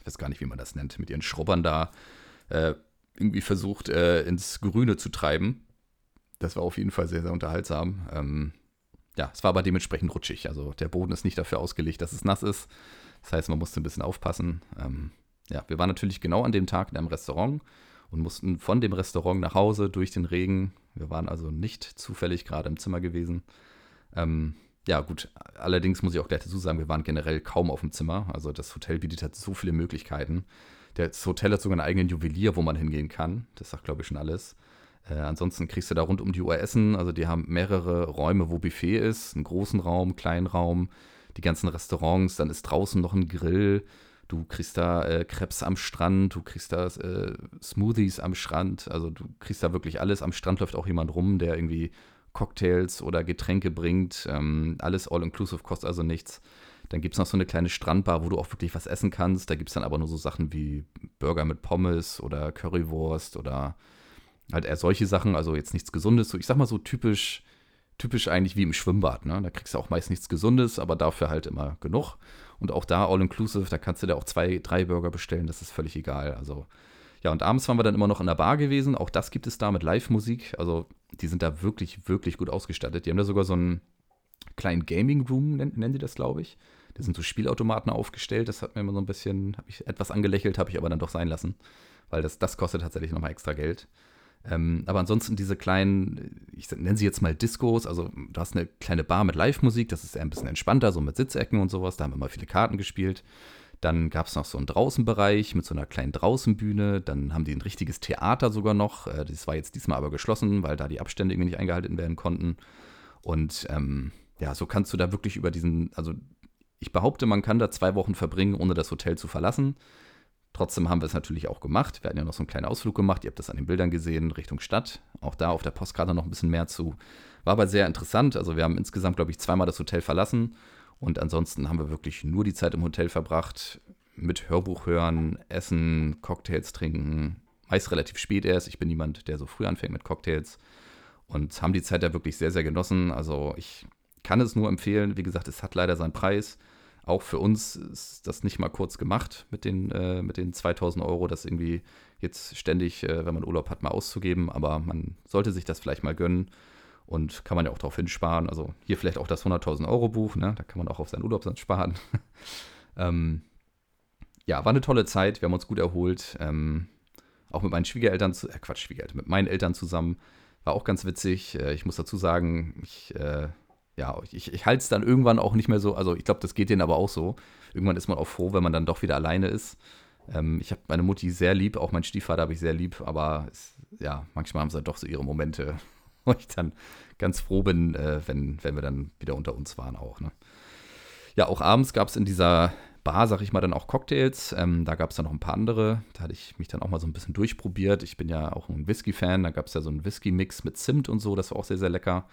Speaker 1: ich weiß gar nicht, wie man das nennt, mit ihren Schrubbern da äh, irgendwie versucht äh, ins Grüne zu treiben. Das war auf jeden Fall sehr, sehr unterhaltsam. Ähm, ja, es war aber dementsprechend rutschig. Also der Boden ist nicht dafür ausgelegt, dass es nass ist. Das heißt, man musste ein bisschen aufpassen. Ähm, ja, wir waren natürlich genau an dem Tag in einem Restaurant und mussten von dem Restaurant nach Hause durch den Regen. Wir waren also nicht zufällig gerade im Zimmer gewesen. Ähm, ja, gut, allerdings muss ich auch gleich dazu sagen, wir waren generell kaum auf dem Zimmer. Also das Hotel bietet halt so viele Möglichkeiten. Das Hotel hat sogar einen eigenen Juwelier, wo man hingehen kann. Das sagt, glaube ich, schon alles. Äh, ansonsten kriegst du da rund um die Uhr Essen. Also die haben mehrere Räume, wo Buffet ist. Einen großen Raum, kleinen Raum, die ganzen Restaurants. Dann ist draußen noch ein Grill. Du kriegst da äh, Krebs am Strand, du kriegst da äh, Smoothies am Strand, also du kriegst da wirklich alles. Am Strand läuft auch jemand rum, der irgendwie Cocktails oder Getränke bringt. Ähm, alles all-inclusive, kostet also nichts. Dann gibt es noch so eine kleine Strandbar, wo du auch wirklich was essen kannst. Da gibt es dann aber nur so Sachen wie Burger mit Pommes oder Currywurst oder halt eher solche Sachen. Also jetzt nichts Gesundes. So, ich sag mal so typisch, typisch eigentlich wie im Schwimmbad. Ne? Da kriegst du auch meist nichts Gesundes, aber dafür halt immer genug. Und auch da all-inclusive, da kannst du dir auch zwei, drei Burger bestellen, das ist völlig egal. Also, ja, und abends waren wir dann immer noch in der Bar gewesen. Auch das gibt es da mit Live-Musik. Also, die sind da wirklich, wirklich gut ausgestattet. Die haben da sogar so einen kleinen Gaming-Room, nennen, nennen die das, glaube ich. Da sind so Spielautomaten aufgestellt. Das hat mir immer so ein bisschen, habe ich etwas angelächelt, habe ich aber dann doch sein lassen. Weil das, das kostet tatsächlich nochmal extra Geld. Ähm, aber ansonsten diese kleinen, ich nenne sie jetzt mal Discos, also du hast eine kleine Bar mit Live-Musik, das ist eher ein bisschen entspannter, so mit Sitzecken und sowas, da haben wir mal viele Karten gespielt. Dann gab es noch so einen Draußenbereich mit so einer kleinen Draußenbühne. Dann haben die ein richtiges Theater sogar noch. Äh, das war jetzt diesmal aber geschlossen, weil da die Abstände irgendwie nicht eingehalten werden konnten. Und ähm, ja, so kannst du da wirklich über diesen, also ich behaupte, man kann da zwei Wochen verbringen, ohne das Hotel zu verlassen. Trotzdem haben wir es natürlich auch gemacht. Wir hatten ja noch so einen kleinen Ausflug gemacht. Ihr habt das an den Bildern gesehen, Richtung Stadt. Auch da auf der Postkarte noch ein bisschen mehr zu. War aber sehr interessant. Also wir haben insgesamt, glaube ich, zweimal das Hotel verlassen. Und ansonsten haben wir wirklich nur die Zeit im Hotel verbracht. Mit Hörbuch hören, essen, Cocktails trinken. Meist relativ spät erst. Ich bin niemand, der so früh anfängt mit Cocktails. Und haben die Zeit da wirklich sehr, sehr genossen. Also ich kann es nur empfehlen. Wie gesagt, es hat leider seinen Preis. Auch für uns ist das nicht mal kurz gemacht mit den, äh, mit den 2000 Euro, das irgendwie jetzt ständig, äh, wenn man Urlaub hat, mal auszugeben. Aber man sollte sich das vielleicht mal gönnen und kann man ja auch darauf hinsparen. Also hier vielleicht auch das 100.000 Euro Buch, ne? da kann man auch auf seinen Urlaub sparen. ähm, ja, war eine tolle Zeit, wir haben uns gut erholt. Ähm, auch mit meinen Schwiegereltern, zu, äh, Quatsch, Schwiegereltern, mit meinen Eltern zusammen. War auch ganz witzig. Äh, ich muss dazu sagen, ich, äh, ja, ich, ich halte es dann irgendwann auch nicht mehr so. Also ich glaube, das geht denen aber auch so. Irgendwann ist man auch froh, wenn man dann doch wieder alleine ist. Ähm, ich habe meine Mutti sehr lieb, auch meinen Stiefvater habe ich sehr lieb, aber es, ja, manchmal haben sie doch so ihre Momente, wo ich dann ganz froh bin, äh, wenn, wenn wir dann wieder unter uns waren auch. Ne? Ja, auch abends gab es in dieser Bar, sag ich mal, dann auch Cocktails. Ähm, da gab es dann noch ein paar andere. Da hatte ich mich dann auch mal so ein bisschen durchprobiert. Ich bin ja auch ein Whisky-Fan. Da gab es ja so einen Whisky-Mix mit Zimt und so. Das war auch sehr, sehr lecker.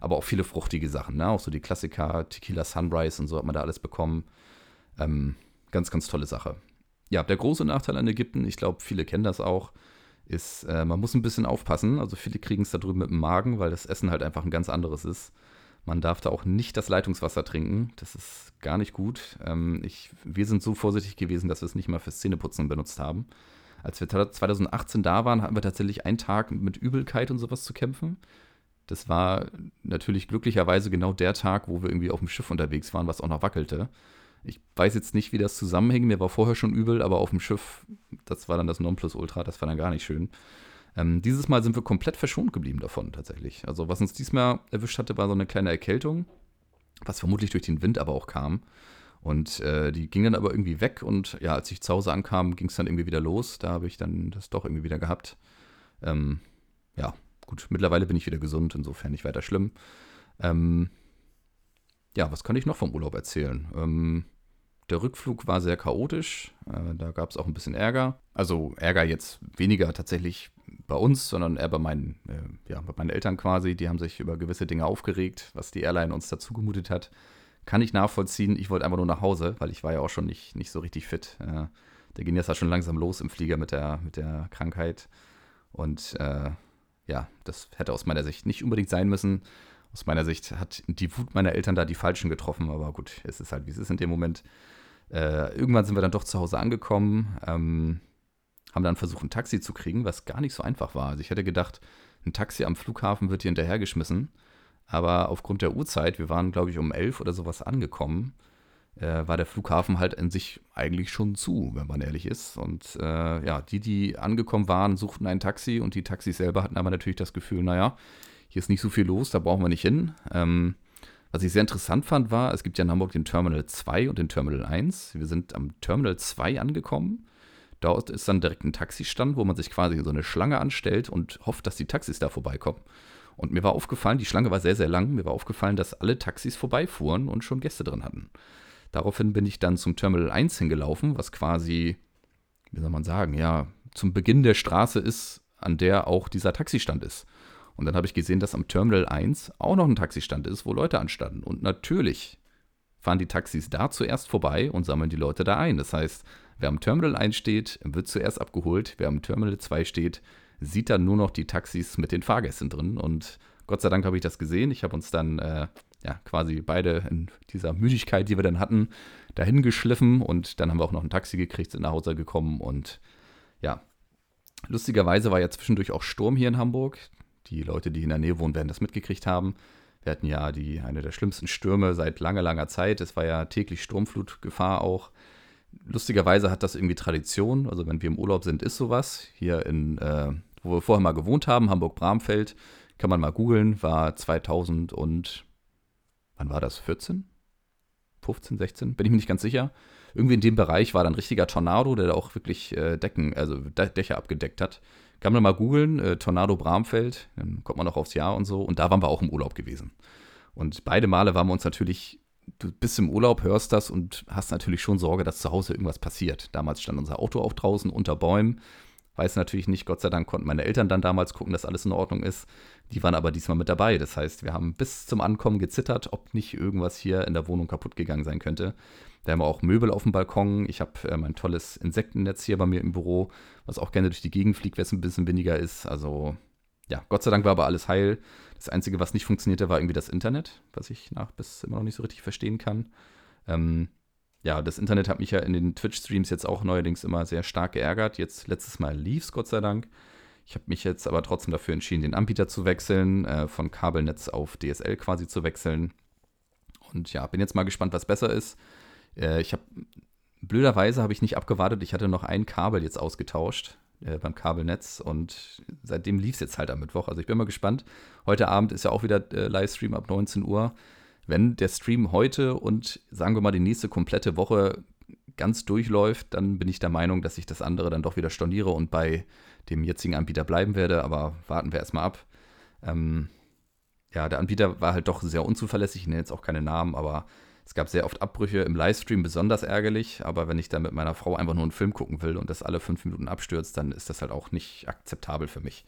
Speaker 1: Aber auch viele fruchtige Sachen. Ne? Auch so die Klassiker, Tequila Sunrise und so hat man da alles bekommen. Ähm, ganz, ganz tolle Sache. Ja, der große Nachteil an Ägypten, ich glaube, viele kennen das auch, ist, äh, man muss ein bisschen aufpassen. Also viele kriegen es da drüben mit dem Magen, weil das Essen halt einfach ein ganz anderes ist. Man darf da auch nicht das Leitungswasser trinken. Das ist gar nicht gut. Ähm, ich, wir sind so vorsichtig gewesen, dass wir es nicht mal fürs Zähneputzen benutzt haben. Als wir 2018 da waren, hatten wir tatsächlich einen Tag mit Übelkeit und sowas zu kämpfen. Das war natürlich glücklicherweise genau der Tag, wo wir irgendwie auf dem Schiff unterwegs waren, was auch noch wackelte. Ich weiß jetzt nicht, wie das zusammenhängt. Mir war vorher schon übel, aber auf dem Schiff, das war dann das Nonplusultra, das war dann gar nicht schön. Ähm, dieses Mal sind wir komplett verschont geblieben davon tatsächlich. Also was uns diesmal erwischt hatte, war so eine kleine Erkältung, was vermutlich durch den Wind aber auch kam. Und äh, die ging dann aber irgendwie weg und ja, als ich zu Hause ankam, ging es dann irgendwie wieder los. Da habe ich dann das doch irgendwie wieder gehabt. Ähm, ja, gut, mittlerweile bin ich wieder gesund, insofern nicht weiter schlimm. Ähm, ja, was kann ich noch vom Urlaub erzählen? Ähm, der Rückflug war sehr chaotisch. Äh, da gab es auch ein bisschen Ärger. Also Ärger jetzt weniger tatsächlich bei uns, sondern eher bei meinen, äh, ja, bei meinen Eltern quasi. Die haben sich über gewisse Dinge aufgeregt, was die Airline uns dazu gemutet hat. Kann ich nachvollziehen. Ich wollte einfach nur nach Hause, weil ich war ja auch schon nicht, nicht so richtig fit. Äh, der ging jetzt ja schon langsam los im Flieger mit der, mit der Krankheit. Und äh, ja, das hätte aus meiner Sicht nicht unbedingt sein müssen. Aus meiner Sicht hat die Wut meiner Eltern da die Falschen getroffen, aber gut, es ist halt, wie es ist in dem Moment. Äh, irgendwann sind wir dann doch zu Hause angekommen. Ähm, haben dann versucht, ein Taxi zu kriegen, was gar nicht so einfach war. Also ich hätte gedacht, ein Taxi am Flughafen wird hier hinterhergeschmissen. Aber aufgrund der Uhrzeit, wir waren, glaube ich, um elf oder sowas angekommen, äh, war der Flughafen halt in sich eigentlich schon zu, wenn man ehrlich ist. Und äh, ja, die, die angekommen waren, suchten ein Taxi und die Taxis selber hatten aber natürlich das Gefühl, naja, hier ist nicht so viel los, da brauchen wir nicht hin. Ähm, was ich sehr interessant fand, war, es gibt ja in Hamburg den Terminal 2 und den Terminal 1. Wir sind am Terminal 2 angekommen Dort ist dann direkt ein Taxistand, wo man sich quasi so eine Schlange anstellt und hofft, dass die Taxis da vorbeikommen. Und mir war aufgefallen, die Schlange war sehr, sehr lang. Mir war aufgefallen, dass alle Taxis vorbeifuhren und schon Gäste drin hatten. Daraufhin bin ich dann zum Terminal 1 hingelaufen, was quasi, wie soll man sagen, ja, zum Beginn der Straße ist, an der auch dieser Taxistand ist. Und dann habe ich gesehen, dass am Terminal 1 auch noch ein Taxistand ist, wo Leute anstanden. Und natürlich fahren die Taxis da zuerst vorbei und sammeln die Leute da ein. Das heißt, Wer am Terminal 1 steht, wird zuerst abgeholt. Wer am Terminal 2 steht, sieht dann nur noch die Taxis mit den Fahrgästen drin. Und Gott sei Dank habe ich das gesehen. Ich habe uns dann äh, ja, quasi beide in dieser Müdigkeit, die wir dann hatten, dahin geschliffen. Und dann haben wir auch noch ein Taxi gekriegt, sind nach Hause gekommen. Und ja, lustigerweise war ja zwischendurch auch Sturm hier in Hamburg. Die Leute, die in der Nähe wohnen, werden das mitgekriegt haben. Wir hatten ja die, eine der schlimmsten Stürme seit langer, langer Zeit. Es war ja täglich Sturmflutgefahr auch lustigerweise hat das irgendwie Tradition. Also wenn wir im Urlaub sind, ist sowas. Hier in, äh, wo wir vorher mal gewohnt haben, Hamburg-Bramfeld, kann man mal googeln, war 2000 und, wann war das, 14? 15, 16? Bin ich mir nicht ganz sicher. Irgendwie in dem Bereich war dann ein richtiger Tornado, der da auch wirklich äh, Decken, also Dächer abgedeckt hat. Kann man mal googeln, äh, Tornado Bramfeld, dann kommt man noch aufs Jahr und so. Und da waren wir auch im Urlaub gewesen. Und beide Male waren wir uns natürlich du bist im Urlaub, hörst das und hast natürlich schon Sorge, dass zu Hause irgendwas passiert. Damals stand unser Auto auch draußen unter Bäumen. Weiß natürlich nicht, Gott sei Dank konnten meine Eltern dann damals gucken, dass alles in Ordnung ist. Die waren aber diesmal mit dabei. Das heißt, wir haben bis zum Ankommen gezittert, ob nicht irgendwas hier in der Wohnung kaputt gegangen sein könnte. Da haben wir auch Möbel auf dem Balkon. Ich habe äh, mein tolles Insektennetz hier bei mir im Büro, was auch gerne durch die Gegend fliegt, wenn es ein bisschen weniger ist. Also ja, Gott sei Dank war aber alles heil. Das Einzige, was nicht funktionierte, war irgendwie das Internet, was ich nach bis immer noch nicht so richtig verstehen kann. Ähm, ja, das Internet hat mich ja in den Twitch-Streams jetzt auch neuerdings immer sehr stark geärgert. Jetzt letztes Mal lief's, Gott sei Dank. Ich habe mich jetzt aber trotzdem dafür entschieden, den Anbieter zu wechseln, äh, von Kabelnetz auf DSL quasi zu wechseln. Und ja, bin jetzt mal gespannt, was besser ist. Äh, ich habe blöderweise habe ich nicht abgewartet. Ich hatte noch ein Kabel jetzt ausgetauscht äh, beim Kabelnetz und seitdem lief es jetzt halt am Mittwoch. Also ich bin mal gespannt. Heute Abend ist ja auch wieder äh, Livestream ab 19 Uhr. Wenn der Stream heute und sagen wir mal die nächste komplette Woche ganz durchläuft, dann bin ich der Meinung, dass ich das andere dann doch wieder storniere und bei dem jetzigen Anbieter bleiben werde. Aber warten wir erstmal ab. Ähm, ja, der Anbieter war halt doch sehr unzuverlässig. Ich nenne jetzt auch keine Namen, aber es gab sehr oft Abbrüche im Livestream, besonders ärgerlich. Aber wenn ich dann mit meiner Frau einfach nur einen Film gucken will und das alle fünf Minuten abstürzt, dann ist das halt auch nicht akzeptabel für mich.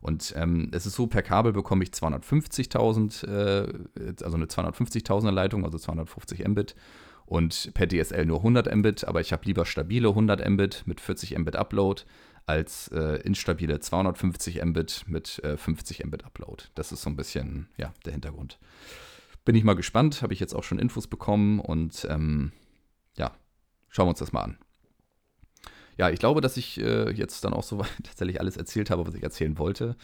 Speaker 1: Und ähm, es ist so, per Kabel bekomme ich 250.000, äh, also eine 250.000er Leitung, also 250 Mbit. Und per DSL nur 100 Mbit, aber ich habe lieber stabile 100 Mbit mit 40 Mbit Upload als äh, instabile 250 Mbit mit äh, 50 Mbit Upload. Das ist so ein bisschen, ja, der Hintergrund. Bin ich mal gespannt, habe ich jetzt auch schon Infos bekommen und ähm, ja, schauen wir uns das mal an. Ja, ich glaube, dass ich äh, jetzt dann auch so tatsächlich alles erzählt habe, was ich erzählen wollte.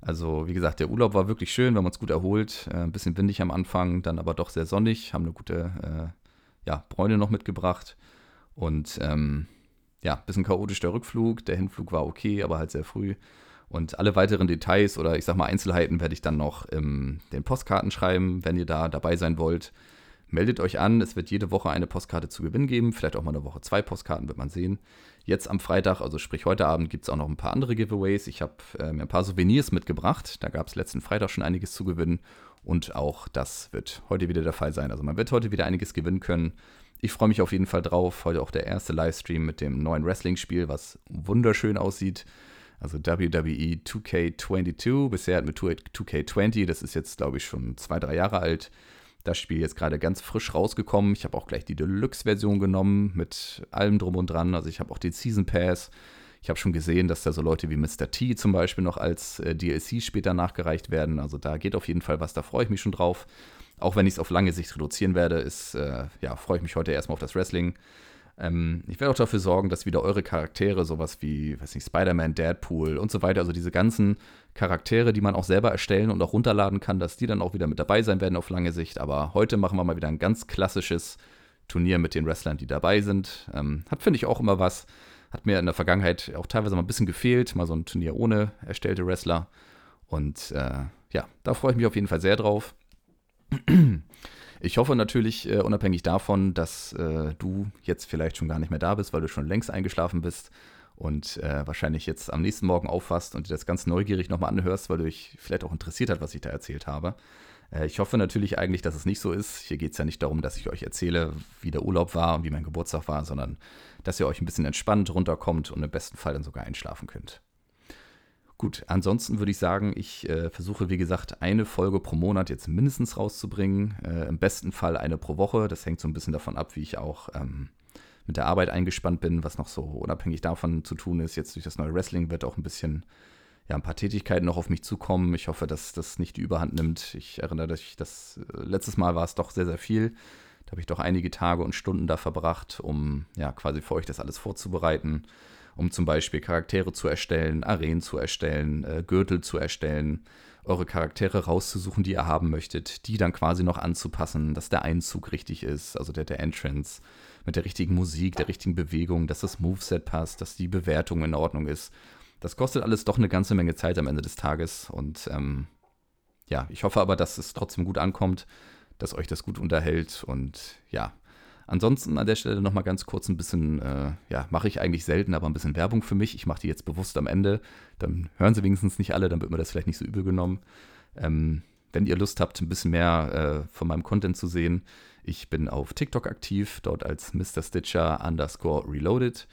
Speaker 1: Also, wie gesagt, der Urlaub war wirklich schön, wir haben uns gut erholt. Äh, ein bisschen windig am Anfang, dann aber doch sehr sonnig, haben eine gute äh, ja, Bräune noch mitgebracht. Und ähm, ja, bisschen chaotisch der Rückflug. Der Hinflug war okay, aber halt sehr früh. Und alle weiteren Details oder ich sag mal Einzelheiten werde ich dann noch in den Postkarten schreiben, wenn ihr da dabei sein wollt. Meldet euch an, es wird jede Woche eine Postkarte zu gewinnen geben, vielleicht auch mal eine Woche zwei Postkarten, wird man sehen. Jetzt am Freitag, also sprich heute Abend, gibt es auch noch ein paar andere Giveaways. Ich habe äh, mir ein paar Souvenirs mitgebracht, da gab es letzten Freitag schon einiges zu gewinnen und auch das wird heute wieder der Fall sein. Also man wird heute wieder einiges gewinnen können. Ich freue mich auf jeden Fall drauf. Heute auch der erste Livestream mit dem neuen Wrestling-Spiel, was wunderschön aussieht. Also WWE 2K22, bisher mit 2K20, das ist jetzt, glaube ich, schon zwei, drei Jahre alt. Das Spiel jetzt gerade ganz frisch rausgekommen. Ich habe auch gleich die Deluxe-Version genommen mit allem drum und dran. Also ich habe auch den Season Pass. Ich habe schon gesehen, dass da so Leute wie Mr. T zum Beispiel noch als äh, DLC später nachgereicht werden. Also da geht auf jeden Fall was, da freue ich mich schon drauf. Auch wenn ich es auf lange Sicht reduzieren werde, ist, äh, ja, freue ich mich heute erstmal auf das Wrestling. Ähm, ich werde auch dafür sorgen, dass wieder eure Charaktere, sowas wie, weiß nicht, Spider-Man, Deadpool und so weiter, also diese ganzen Charaktere, die man auch selber erstellen und auch runterladen kann, dass die dann auch wieder mit dabei sein werden auf lange Sicht. Aber heute machen wir mal wieder ein ganz klassisches Turnier mit den Wrestlern, die dabei sind. Ähm, hat, finde ich, auch immer was. Hat mir in der Vergangenheit auch teilweise mal ein bisschen gefehlt, mal so ein Turnier ohne erstellte Wrestler. Und äh, ja, da freue ich mich auf jeden Fall sehr drauf. Ich hoffe natürlich, äh, unabhängig davon, dass äh, du jetzt vielleicht schon gar nicht mehr da bist, weil du schon längst eingeschlafen bist und äh, wahrscheinlich jetzt am nächsten Morgen aufwachst und dir das ganz neugierig nochmal anhörst, weil du dich vielleicht auch interessiert hat, was ich da erzählt habe. Äh, ich hoffe natürlich eigentlich, dass es nicht so ist. Hier geht es ja nicht darum, dass ich euch erzähle, wie der Urlaub war und wie mein Geburtstag war, sondern dass ihr euch ein bisschen entspannt runterkommt und im besten Fall dann sogar einschlafen könnt. Gut, ansonsten würde ich sagen, ich äh, versuche, wie gesagt, eine Folge pro Monat jetzt mindestens rauszubringen. Äh, Im besten Fall eine pro Woche. Das hängt so ein bisschen davon ab, wie ich auch ähm, mit der Arbeit eingespannt bin, was noch so unabhängig davon zu tun ist. Jetzt durch das neue Wrestling wird auch ein bisschen, ja, ein paar Tätigkeiten noch auf mich zukommen. Ich hoffe, dass das nicht die Überhand nimmt. Ich erinnere mich, dass äh, letztes Mal war es doch sehr, sehr viel. Da habe ich doch einige Tage und Stunden da verbracht, um ja quasi für euch das alles vorzubereiten um zum Beispiel Charaktere zu erstellen, Arenen zu erstellen, äh, Gürtel zu erstellen, eure Charaktere rauszusuchen, die ihr haben möchtet, die dann quasi noch anzupassen, dass der Einzug richtig ist, also der, der Entrance, mit der richtigen Musik, der richtigen Bewegung, dass das Moveset passt, dass die Bewertung in Ordnung ist. Das kostet alles doch eine ganze Menge Zeit am Ende des Tages und ähm, ja, ich hoffe aber, dass es trotzdem gut ankommt, dass euch das gut unterhält und ja, Ansonsten an der Stelle nochmal ganz kurz ein bisschen, äh, ja, mache ich eigentlich selten, aber ein bisschen Werbung für mich. Ich mache die jetzt bewusst am Ende. Dann hören sie wenigstens nicht alle, dann wird mir das vielleicht nicht so übel genommen. Ähm, wenn ihr Lust habt, ein bisschen mehr äh, von meinem Content zu sehen, ich bin auf TikTok aktiv, dort als Mr. Stitcher underscore reloaded.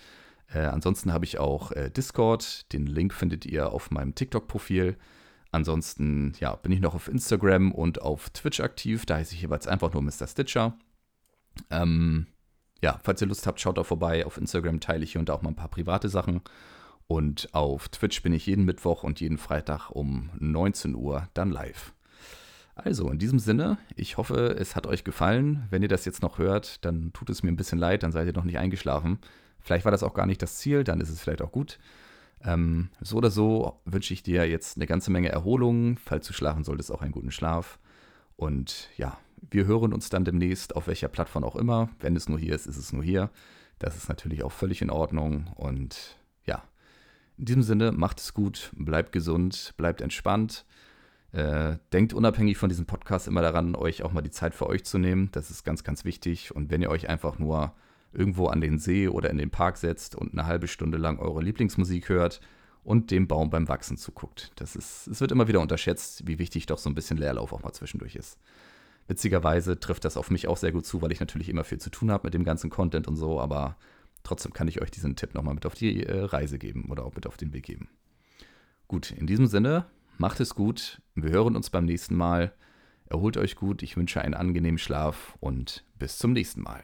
Speaker 1: Äh, ansonsten habe ich auch äh, Discord, den Link findet ihr auf meinem TikTok-Profil. Ansonsten ja, bin ich noch auf Instagram und auf Twitch aktiv, da heiße ich jeweils einfach nur Mr. Stitcher. Ähm, ja, falls ihr Lust habt, schaut da vorbei. Auf Instagram teile ich hier und da auch mal ein paar private Sachen. Und auf Twitch bin ich jeden Mittwoch und jeden Freitag um 19 Uhr dann live. Also, in diesem Sinne, ich hoffe, es hat euch gefallen. Wenn ihr das jetzt noch hört, dann tut es mir ein bisschen leid, dann seid ihr noch nicht eingeschlafen. Vielleicht war das auch gar nicht das Ziel, dann ist es vielleicht auch gut. Ähm, so oder so wünsche ich dir jetzt eine ganze Menge Erholung. Falls du schlafen solltest, auch einen guten Schlaf. Und ja, wir hören uns dann demnächst auf welcher Plattform auch immer. Wenn es nur hier ist, ist es nur hier. Das ist natürlich auch völlig in Ordnung. Und ja, in diesem Sinne, macht es gut, bleibt gesund, bleibt entspannt. Äh, denkt unabhängig von diesem Podcast immer daran, euch auch mal die Zeit für euch zu nehmen. Das ist ganz, ganz wichtig. Und wenn ihr euch einfach nur irgendwo an den See oder in den Park setzt und eine halbe Stunde lang eure Lieblingsmusik hört und dem Baum beim Wachsen zuguckt. Das ist, es wird immer wieder unterschätzt, wie wichtig doch so ein bisschen Leerlauf auch mal zwischendurch ist. Witzigerweise trifft das auf mich auch sehr gut zu, weil ich natürlich immer viel zu tun habe mit dem ganzen Content und so, aber trotzdem kann ich euch diesen Tipp nochmal mit auf die äh, Reise geben oder auch mit auf den Weg geben. Gut, in diesem Sinne, macht es gut. Wir hören uns beim nächsten Mal. Erholt euch gut. Ich wünsche einen angenehmen Schlaf und bis zum nächsten Mal.